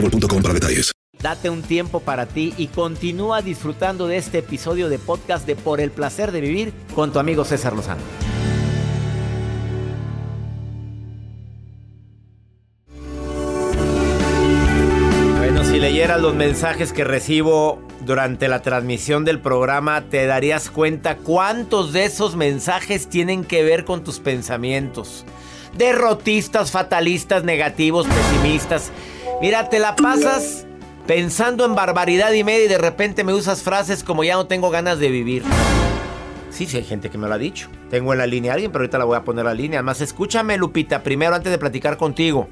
boostmobile.com para detalles. Date un tiempo para ti y continúa disfrutando de este episodio de podcast de Por el placer de vivir con tu amigo César Lozano. Bueno, si leyeras los mensajes que recibo durante la transmisión del programa, te darías cuenta cuántos de esos mensajes tienen que ver con tus pensamientos. Derrotistas, fatalistas, negativos, pesimistas. Mira, te la pasas pensando en barbaridad y media y de repente me usas frases como ya no tengo ganas de vivir. Sí, sí, hay gente que me lo ha dicho. Tengo en la línea a alguien, pero ahorita la voy a poner a la línea. Además, escúchame, Lupita, primero antes de platicar contigo.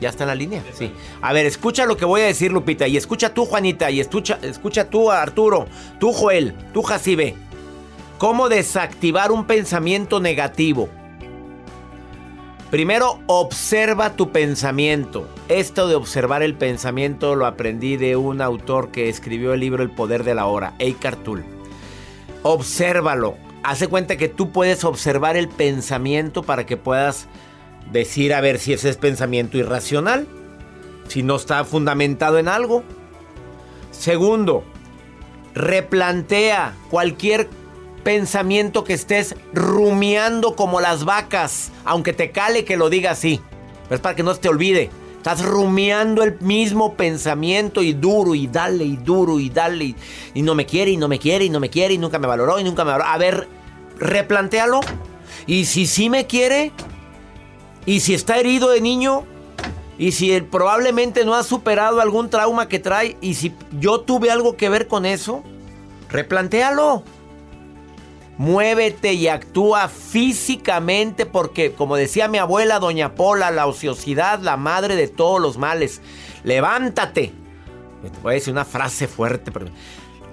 ¿Ya está en la línea? Sí. A ver, escucha lo que voy a decir, Lupita. Y escucha tú, Juanita. Y escucha, escucha tú, Arturo. Tú, Joel. Tú, Jacibe. ¿Cómo desactivar un pensamiento negativo? Primero, observa tu pensamiento. Esto de observar el pensamiento lo aprendí de un autor que escribió el libro El Poder de la Hora, Eckhart Tolle. Obsérvalo. Hace cuenta que tú puedes observar el pensamiento para que puedas decir a ver si ese es pensamiento irracional, si no está fundamentado en algo. Segundo, replantea cualquier pensamiento que estés rumiando como las vacas, aunque te cale que lo diga así, pero es para que no te olvide. Estás rumiando el mismo pensamiento y duro y dale y duro y dale y, y no me quiere y no me quiere y no me quiere y nunca me valoró y nunca me valoró. A ver, replantéalo. Y si sí me quiere, y si está herido de niño, y si él probablemente no ha superado algún trauma que trae, y si yo tuve algo que ver con eso, replantéalo. Muévete y actúa físicamente porque, como decía mi abuela, doña Pola, la ociosidad, la madre de todos los males. Levántate. Te voy a decir una frase fuerte, pero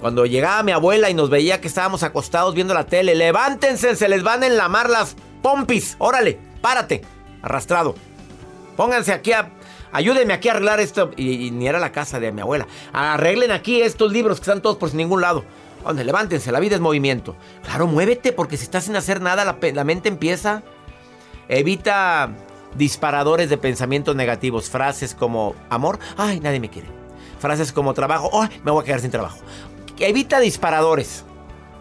cuando llegaba mi abuela y nos veía que estábamos acostados viendo la tele, levántense, se les van a enlamar las pompis. Órale, párate, arrastrado. Pónganse aquí a... Ayúdenme aquí a arreglar esto. Y, y ni era la casa de mi abuela. Arreglen aquí estos libros que están todos por ningún lado. Donde levántense, la vida es movimiento. Claro, muévete porque si estás sin hacer nada, la, la mente empieza. Evita disparadores de pensamientos negativos. Frases como amor, ay, nadie me quiere. Frases como trabajo, ay, me voy a quedar sin trabajo. Evita disparadores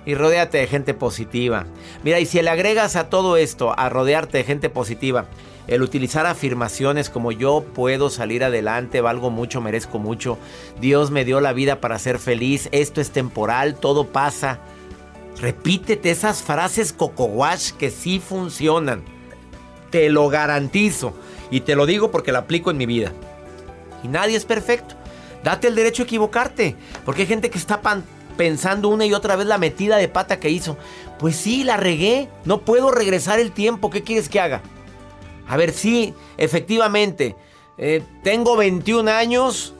y rodéate de gente positiva. Mira, y si le agregas a todo esto, a rodearte de gente positiva, el utilizar afirmaciones como yo puedo salir adelante, valgo mucho, merezco mucho, Dios me dio la vida para ser feliz, esto es temporal, todo pasa. Repítete esas frases cocowash que sí funcionan. Te lo garantizo. Y te lo digo porque lo aplico en mi vida. Y nadie es perfecto. Date el derecho a equivocarte. Porque hay gente que está pensando una y otra vez la metida de pata que hizo. Pues sí, la regué. No puedo regresar el tiempo. ¿Qué quieres que haga? A ver, sí, efectivamente. eh, tengo 21 años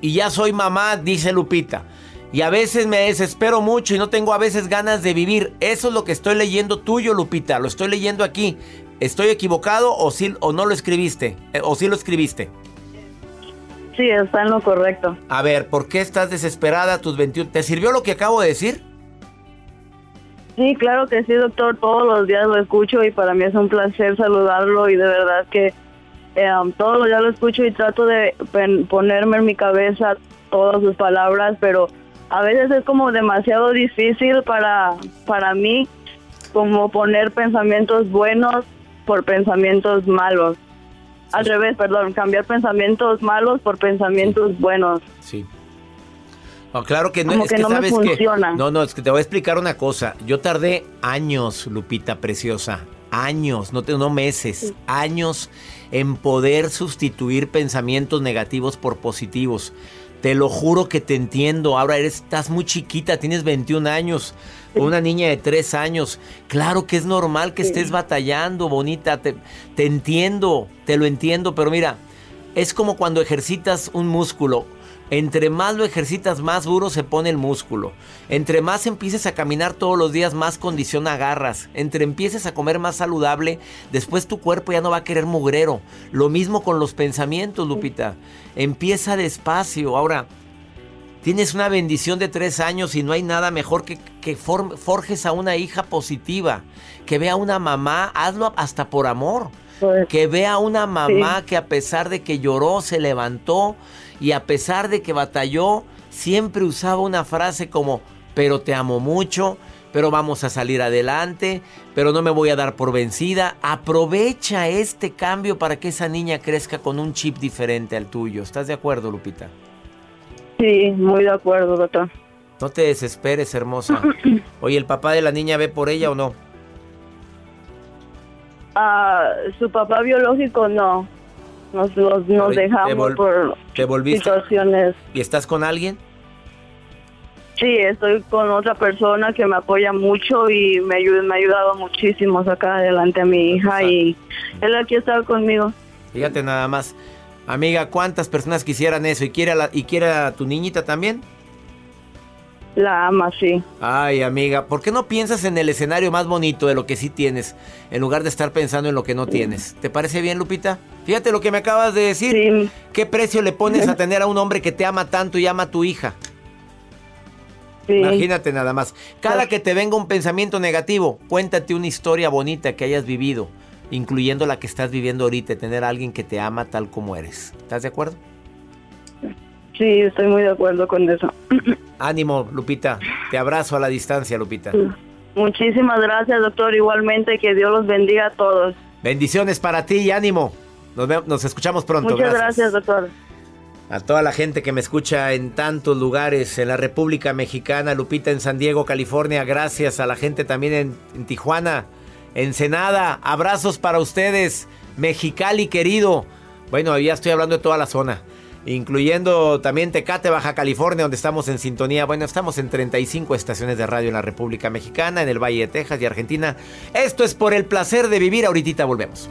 y ya soy mamá, dice Lupita. Y a veces me desespero mucho y no tengo a veces ganas de vivir. Eso es lo que estoy leyendo tuyo, Lupita. Lo estoy leyendo aquí. ¿Estoy equivocado o, sí, o no lo escribiste? Eh, ¿O sí lo escribiste? Sí, está en lo correcto. A ver, ¿por qué estás desesperada a tus 21? ¿Te sirvió lo que acabo de decir? Sí, claro que sí, doctor. Todos los días lo escucho y para mí es un placer saludarlo y de verdad que eh, um, todos los días lo escucho y trato de ponerme en mi cabeza todas sus palabras, pero a veces es como demasiado difícil para, para mí como poner pensamientos buenos por pensamientos malos. Al revés, perdón, cambiar pensamientos malos por pensamientos buenos. Sí. Claro que no, es que, no sabes funciona. no, no, es que te voy a explicar una cosa. Yo tardé años, Lupita preciosa, años, no, no meses, años en poder sustituir pensamientos negativos por positivos. Te lo juro que te entiendo. Ahora eres, estás muy chiquita, tienes 21 años, una niña de 3 años. Claro que es normal que estés batallando, bonita. Te, te entiendo, te lo entiendo, pero mira, es como cuando ejercitas un músculo. Entre más lo ejercitas, más duro se pone el músculo. Entre más empieces a caminar todos los días, más condición agarras. Entre empieces a comer más saludable, después tu cuerpo ya no va a querer mugrero. Lo mismo con los pensamientos, Lupita. Empieza despacio. Ahora, tienes una bendición de tres años y no hay nada mejor que, que forjes a una hija positiva. Que vea a una mamá, hazlo hasta por amor. Pues, que vea a una mamá que a pesar de que lloró, se levantó y a pesar de que batalló, siempre usaba una frase como, pero te amo mucho, pero vamos a salir adelante, pero no me voy a dar por vencida. Aprovecha este cambio para que esa niña crezca con un chip diferente al tuyo. ¿Estás de acuerdo, Lupita? Sí, muy de acuerdo, doctor. No te desesperes, hermosa. Oye, ¿el papá de la niña ve por ella o no? Ah, su papá biológico no. Nos, dejamos por situaciones. ¿Y estás con alguien? Sí, estoy con otra persona que me apoya mucho y me, ayuda, me ha ayudado muchísimo a sacar adelante a mi hija y él aquí está conmigo. Fíjate nada más. Amiga, ¿cuántas personas quisieran eso? ¿Y quiere ¿Y quiere a tu niñita también? La ama, sí. Ay, amiga, ¿por qué no piensas en el escenario más bonito de lo que sí tienes, en lugar de estar pensando en lo que no tienes? ¿Te parece bien, Lupita? Fíjate lo que me acabas de decir. Sí. ¿Qué precio le pones a tener a un hombre que te ama tanto y ama a tu hija? Sí. Imagínate nada más. Cada que te venga un pensamiento negativo, cuéntate una historia bonita que hayas vivido, incluyendo la que estás viviendo ahorita, tener a alguien que te ama tal como eres. ¿Estás de acuerdo? Sí, estoy muy de acuerdo con eso. Ánimo, Lupita. Te abrazo a la distancia, Lupita. Muchísimas gracias, doctor. Igualmente, que Dios los bendiga a todos. Bendiciones para ti y ánimo. Nos, nos escuchamos pronto. Muchas gracias. doctor. A toda la gente que me escucha en tantos lugares, en la República Mexicana, Lupita en San Diego, California, gracias a la gente también en, en Tijuana, Ensenada, abrazos para ustedes, Mexicali querido. Bueno, ya estoy hablando de toda la zona incluyendo también Tecate, Baja California, donde estamos en sintonía. Bueno, estamos en 35 estaciones de radio en la República Mexicana, en el Valle de Texas y Argentina. Esto es por el placer de vivir. Ahorita volvemos.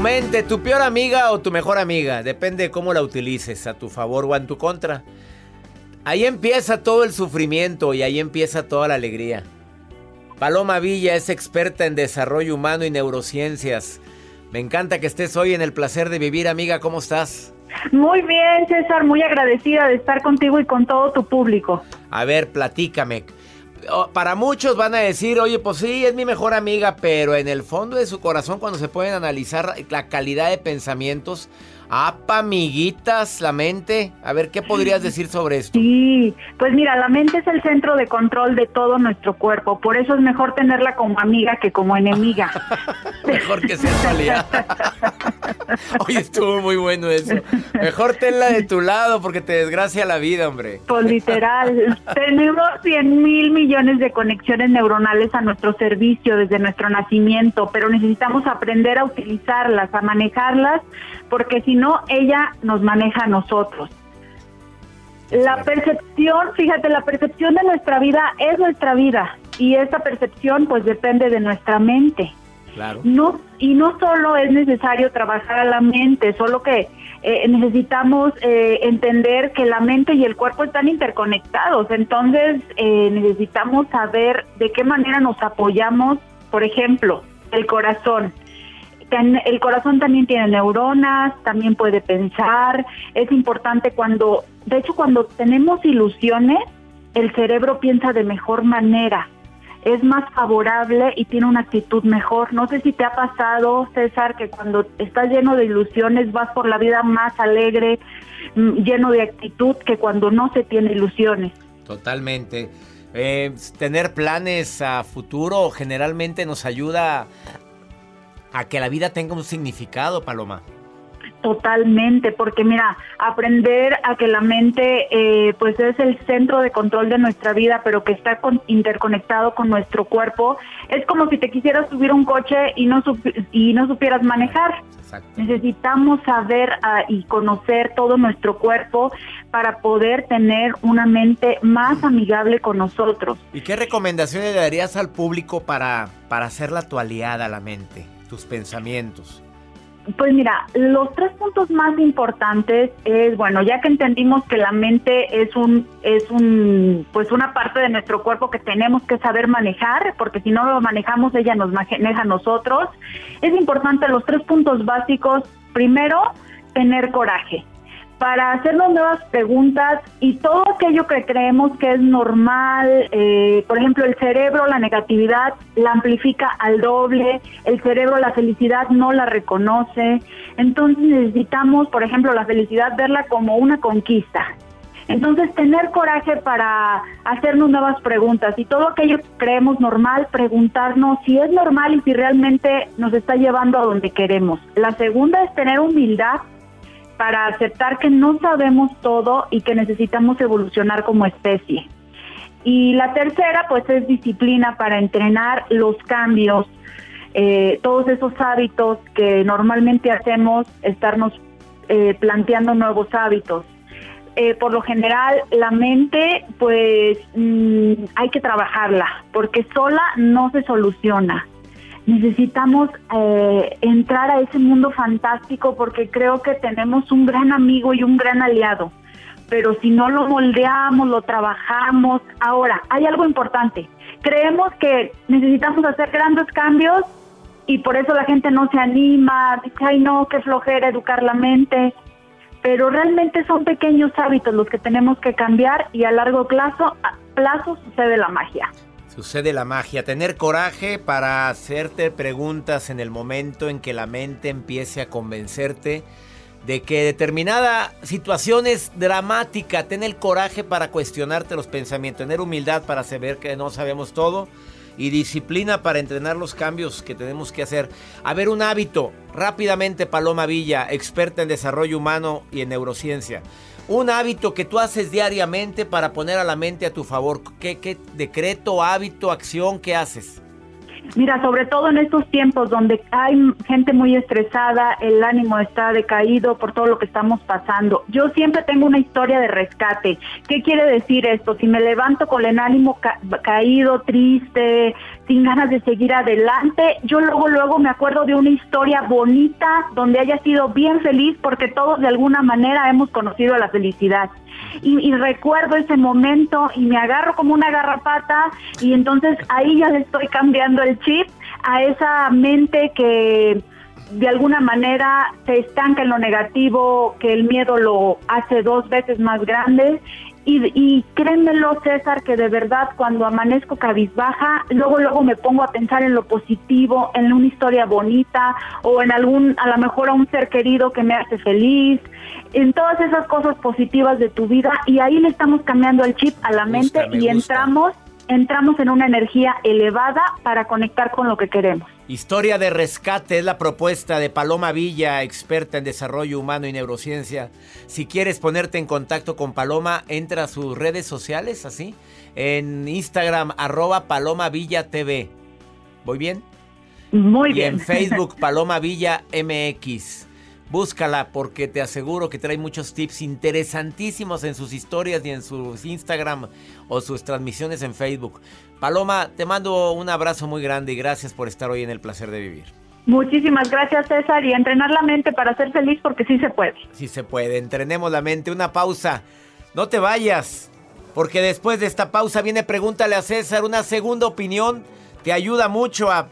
Tu mente, tu peor amiga o tu mejor amiga, depende de cómo la utilices, a tu favor o en tu contra. Ahí empieza todo el sufrimiento y ahí empieza toda la alegría. Paloma Villa es experta en desarrollo humano y neurociencias. Me encanta que estés hoy en el placer de vivir, amiga. ¿Cómo estás? Muy bien, César. Muy agradecida de estar contigo y con todo tu público. A ver, platícame para muchos van a decir, oye, pues sí, es mi mejor amiga, pero en el fondo de su corazón, cuando se pueden analizar la calidad de pensamientos, ¡apa, amiguitas, la mente! A ver, ¿qué podrías decir sobre esto? Sí, pues mira, la mente es el centro de control de todo nuestro cuerpo, por eso es mejor tenerla como amiga que como enemiga. mejor que sea tu Oye, estuvo muy bueno eso. Mejor tenla de tu lado porque te desgracia la vida, hombre. Pues literal, tenemos 100 mil millones de conexiones neuronales a nuestro servicio desde nuestro nacimiento, pero necesitamos aprender a utilizarlas, a manejarlas, porque si no, ella nos maneja a nosotros. La percepción, fíjate, la percepción de nuestra vida es nuestra vida y esa percepción pues depende de nuestra mente. No, y no solo es necesario trabajar a la mente, solo que eh, necesitamos eh, entender que la mente y el cuerpo están interconectados. Entonces eh, necesitamos saber de qué manera nos apoyamos. Por ejemplo, el corazón. El corazón también tiene neuronas, también puede pensar. Es importante cuando, de hecho, cuando tenemos ilusiones, el cerebro piensa de mejor manera es más favorable y tiene una actitud mejor. No sé si te ha pasado, César, que cuando estás lleno de ilusiones vas por la vida más alegre, mm, lleno de actitud que cuando no se tiene ilusiones. Totalmente. Eh, tener planes a futuro generalmente nos ayuda a que la vida tenga un significado, Paloma. Totalmente, porque mira, aprender a que la mente eh, pues es el centro de control de nuestra vida, pero que está interconectado con nuestro cuerpo, es como si te quisieras subir un coche y no, y no supieras manejar. Necesitamos saber ah, y conocer todo nuestro cuerpo para poder tener una mente más amigable con nosotros. ¿Y qué recomendaciones le darías al público para, para hacerla tu aliada, la mente, tus pensamientos? Pues mira, los tres puntos más importantes es, bueno, ya que entendimos que la mente es un, es un, pues una parte de nuestro cuerpo que tenemos que saber manejar, porque si no lo manejamos, ella nos maneja a nosotros. Es importante los tres puntos básicos. Primero, tener coraje para hacernos nuevas preguntas y todo aquello que creemos que es normal, eh, por ejemplo, el cerebro, la negatividad la amplifica al doble, el cerebro la felicidad no la reconoce, entonces necesitamos, por ejemplo, la felicidad verla como una conquista. Entonces, tener coraje para hacernos nuevas preguntas y todo aquello que creemos normal, preguntarnos si es normal y si realmente nos está llevando a donde queremos. La segunda es tener humildad para aceptar que no sabemos todo y que necesitamos evolucionar como especie. Y la tercera, pues, es disciplina para entrenar los cambios, eh, todos esos hábitos que normalmente hacemos, estarnos eh, planteando nuevos hábitos. Eh, por lo general, la mente, pues, mm, hay que trabajarla, porque sola no se soluciona necesitamos eh, entrar a ese mundo fantástico porque creo que tenemos un gran amigo y un gran aliado. Pero si no lo moldeamos, lo trabajamos. Ahora, hay algo importante. Creemos que necesitamos hacer grandes cambios y por eso la gente no se anima, dice, ay no, qué flojera educar la mente. Pero realmente son pequeños hábitos los que tenemos que cambiar y a largo plazo, plazo sucede la magia. Sucede la magia, tener coraje para hacerte preguntas en el momento en que la mente empiece a convencerte de que determinada situación es dramática, tener coraje para cuestionarte los pensamientos, tener humildad para saber que no sabemos todo y disciplina para entrenar los cambios que tenemos que hacer. A ver, un hábito, rápidamente Paloma Villa, experta en desarrollo humano y en neurociencia. Un hábito que tú haces diariamente para poner a la mente a tu favor. ¿Qué, qué decreto, hábito, acción, qué haces? Mira, sobre todo en estos tiempos donde hay gente muy estresada, el ánimo está decaído por todo lo que estamos pasando. Yo siempre tengo una historia de rescate. ¿Qué quiere decir esto? Si me levanto con el ánimo caído, triste, sin ganas de seguir adelante, yo luego luego me acuerdo de una historia bonita donde haya sido bien feliz porque todos de alguna manera hemos conocido la felicidad y, recuerdo ese momento y me agarro como una garrapata y entonces ahí ya le estoy cambiando el chip a esa mente que de alguna manera se estanca en lo negativo, que el miedo lo hace dos veces más grande y, y créemelo, César, que de verdad cuando amanezco cabizbaja, luego luego me pongo a pensar en lo positivo, en una historia bonita o en algún, a lo mejor a un ser querido que me hace feliz, en todas esas cosas positivas de tu vida y ahí le estamos cambiando el chip a la mente y entramos entramos en una energía elevada para conectar con lo que queremos. Historia de rescate es la propuesta de Paloma Villa, experta en desarrollo humano y neurociencia. Si quieres ponerte en contacto con Paloma, entra a sus redes sociales, así, en Instagram, arroba Paloma Villa TV. ¿Voy bien? Muy y bien. en Facebook, Paloma Villa MX. Búscala porque te aseguro que trae muchos tips interesantísimos en sus historias y en sus Instagram o sus transmisiones en Facebook. Paloma, te mando un abrazo muy grande y gracias por estar hoy en el placer de vivir. Muchísimas gracias, César, y entrenar la mente para ser feliz porque sí se puede. Sí se puede, entrenemos la mente. Una pausa. No te vayas, porque después de esta pausa viene Pregúntale a César. Una segunda opinión te ayuda mucho a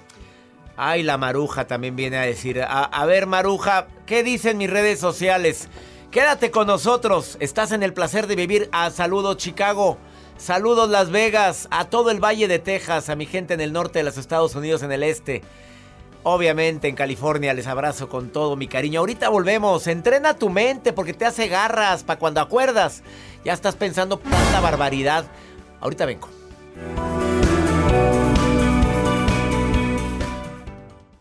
Ay, la Maruja también viene a decir. A, ver, Maruja, ¿qué dicen mis redes sociales? Quédate con nosotros. Estás en el placer de vivir. A saludos, Chicago. Saludos, Las Vegas. A todo el Valle de Texas. A mi gente en el norte de los Estados Unidos, en el este. Obviamente en California les abrazo con todo mi cariño. Ahorita volvemos. Entrena tu mente porque te hace garras para cuando acuerdas. Ya estás pensando tanta barbaridad. Ahorita vengo.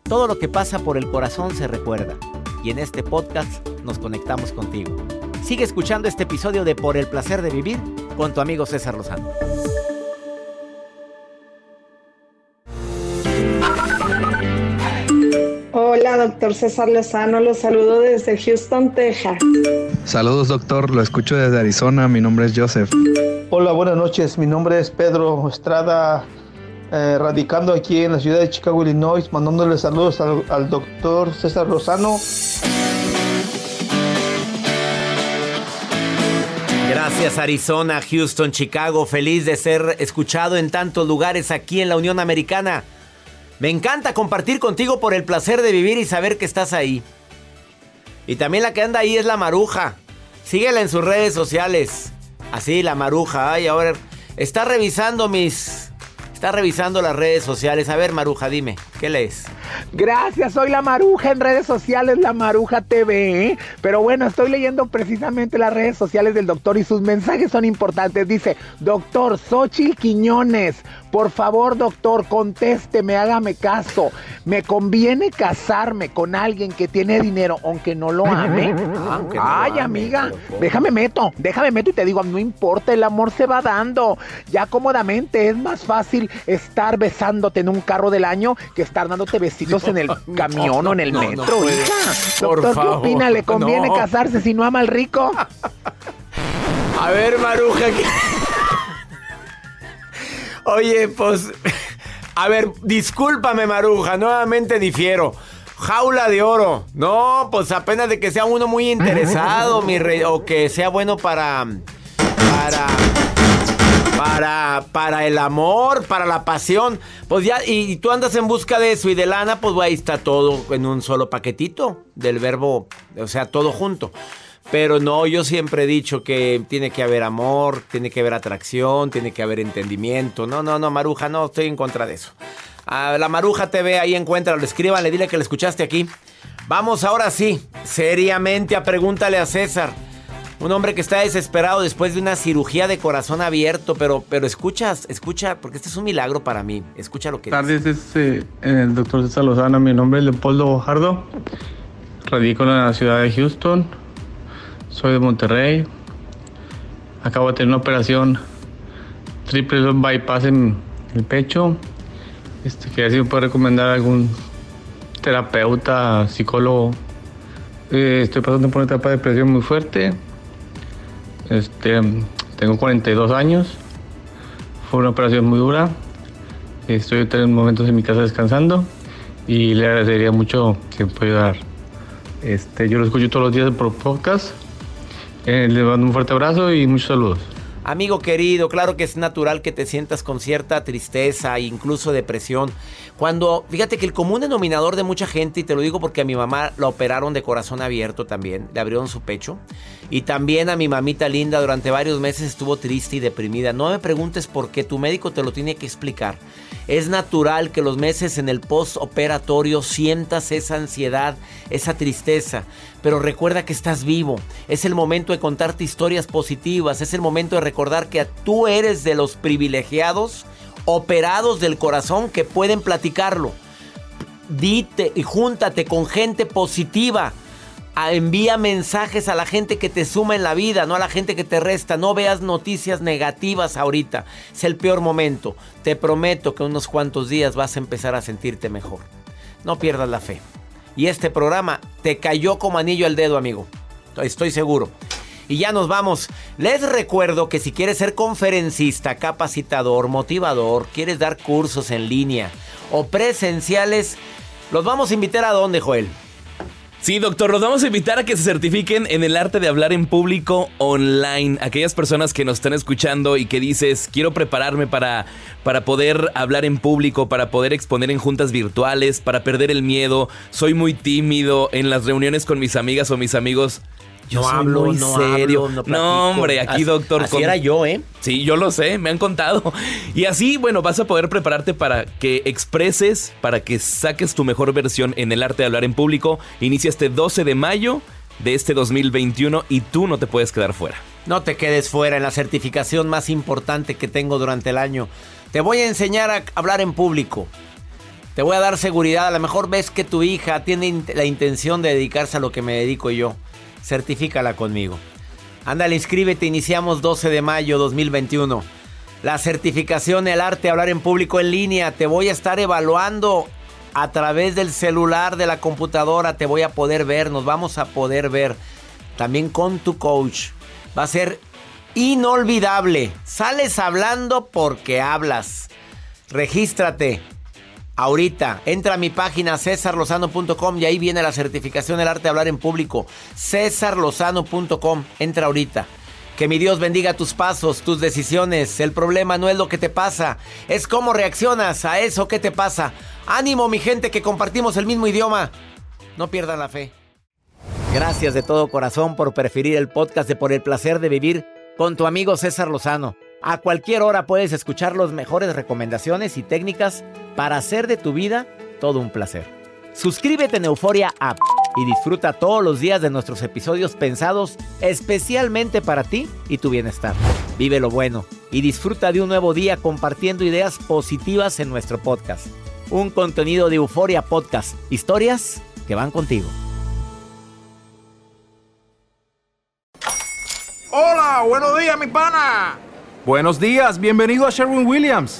Todo lo que pasa por el corazón se recuerda y en este podcast nos conectamos contigo. Sigue escuchando este episodio de Por el placer de vivir con tu amigo César Lozano. Hola, doctor César Lozano, los saludo desde Houston, Texas. Saludos, doctor, lo escucho desde Arizona, mi nombre es Joseph. Hola, buenas noches, mi nombre es Pedro Estrada eh, radicando aquí en la ciudad de Chicago, Illinois, mandándole saludos al, doctor César Lozano. Gracias Arizona, Houston, Chicago, feliz de ser escuchado en tantos lugares aquí en la Unión Americana. Me encanta compartir contigo por el placer de vivir y saber que estás ahí. Y también la que anda ahí es la Maruja. Síguela en sus redes sociales. Así, la Maruja. Ay, ahora está revisando mis Está revisando las redes sociales. A ver, Maruja, dime, ¿qué lees? Gracias, soy la Maruja en redes sociales, la Maruja TV. ¿eh? Pero bueno, estoy leyendo precisamente las redes sociales del doctor y sus mensajes son importantes. Dice, doctor Xochitl Quiñones, por favor, doctor, contésteme, hágame caso. Me conviene casarme con alguien que tiene dinero, aunque no lo ame. Aunque no Ay, lo ame, amiga, déjame meto, déjame meto y te digo, no importa, el amor se va dando. Ya cómodamente es más fácil estar besándote en un carro del año que estar dándote besitos en el camión o en el metro, hija. Por Doctor, ¿qué favor, opina? ¿Le conviene casarse si no ama al rico? A ver, Maruja. ¿qué- Oye, pues. A ver, discúlpame, Maruja. Nuevamente difiero. Jaula de oro. No, pues apenas de que sea uno muy interesado, mi rey. O que sea bueno para. Para. Para, para el amor, para la pasión. Pues ya, y, tú andas en busca de eso y de lana, pues ahí está todo en un solo paquetito del verbo, o sea, todo junto. Pero no, yo siempre he dicho que tiene que haber amor, tiene que haber atracción, tiene que haber entendimiento. No, no, no, Maruja, no, estoy en contra de eso. La Maruja TV, ahí encuéntralo, escríbanle, dile que le escuchaste aquí. Vamos ahora sí, seriamente a pregúntale a César. Un hombre que está desesperado después de una cirugía de corazón abierto, pero, pero escuchas, escucha, porque este es un milagro para mí. Escucha lo que tardes, es eh, el doctor César Lozano. Mi nombre es Leopoldo Bojardo. Radico en la ciudad de Houston. Soy de Monterrey. Acabo de tener una operación triple bypass en el pecho. Este, quería si me puede recomendar algún terapeuta, psicólogo. Eh, estoy pasando por una etapa de depresión muy fuerte. Este, tengo 42 años. Fue una operación muy dura. Estoy en momentos en mi casa descansando y le agradecería mucho si me puede ayudar. Este, yo lo escucho todos los días por podcast. Eh, le mando un fuerte abrazo y muchos saludos. Amigo querido, claro que es natural que te sientas con cierta tristeza e incluso depresión. Cuando, fíjate que el común denominador de mucha gente, y te lo digo porque a mi mamá la operaron de corazón abierto también, le abrieron su pecho. Y también a mi mamita linda durante varios meses estuvo triste y deprimida. No me preguntes por qué, tu médico te lo tiene que explicar. Es natural que los meses en el postoperatorio sientas esa ansiedad, esa tristeza. Pero recuerda que estás vivo. Es el momento de contarte historias positivas. Es el momento de recordar que tú eres de los privilegiados, operados del corazón, que pueden platicarlo. dite y júntate con gente positiva. A- envía mensajes a la gente que te suma en la vida, no a la gente que te resta. No veas noticias negativas ahorita. Es el peor momento. Te prometo que unos cuantos días vas a empezar a sentirte mejor. No pierdas la fe. Y este programa te cayó como anillo al dedo, amigo. Estoy seguro. Y ya nos vamos. Les recuerdo que si quieres ser conferencista, capacitador, motivador, quieres dar cursos en línea o presenciales, los vamos a invitar a dónde, Joel. Sí, doctor, los vamos a invitar a que se certifiquen en el arte de hablar en público online. Aquellas personas que nos están escuchando y que dices, quiero prepararme para, para poder hablar en público, para poder exponer en juntas virtuales, para perder el miedo. Soy muy tímido en las reuniones con mis amigas o mis amigos. Yo No hablo, muy no serio. hablo, no no, hombre, aquí Así- doctor. así era yo, ¿eh? Sí, yo lo sé, me han contado. Y así, bueno, vas a poder prepararte para que expreses, para que saques tu mejor versión en el arte de hablar en público. Inicia este 12 de mayo de este 2021 y tú no te puedes quedar fuera. No te quedes fuera en la certificación más importante que tengo durante el año. Te voy a enseñar a hablar en público. Te voy a dar seguridad. A lo mejor ves que tu hija tiene la intención de dedicarse a lo que me dedico yo. Certifícala conmigo. Ándale, inscríbete. Iniciamos 12 de mayo 2021. La certificación, el arte de hablar en público en línea. Te voy a estar evaluando a través del celular, de la computadora. Te voy a poder ver. Nos vamos a poder ver. También con tu coach. Va a ser inolvidable. Sales hablando porque hablas. Regístrate. Ahorita, entra a mi página cesarlozano.com y ahí viene la certificación del arte de hablar en público. cesarlozano.com, entra ahorita. Que mi Dios bendiga tus pasos, tus decisiones. El problema no es lo que te pasa, es cómo reaccionas a eso que te pasa. Ánimo, mi gente, que compartimos el mismo idioma. No pierdan la fe. Gracias de todo corazón por preferir el podcast de Por el placer de vivir con tu amigo César Lozano. A cualquier hora puedes escuchar las mejores recomendaciones y técnicas para hacer de tu vida todo un placer. Suscríbete en Euforia App y disfruta todos los días de nuestros episodios pensados especialmente para ti y tu bienestar. Vive lo bueno y disfruta de un nuevo día compartiendo ideas positivas en nuestro podcast. Un contenido de Euforia Podcast, historias que van contigo. Hola, buenos días, mi pana. Buenos días, bienvenido a Sherwin Williams.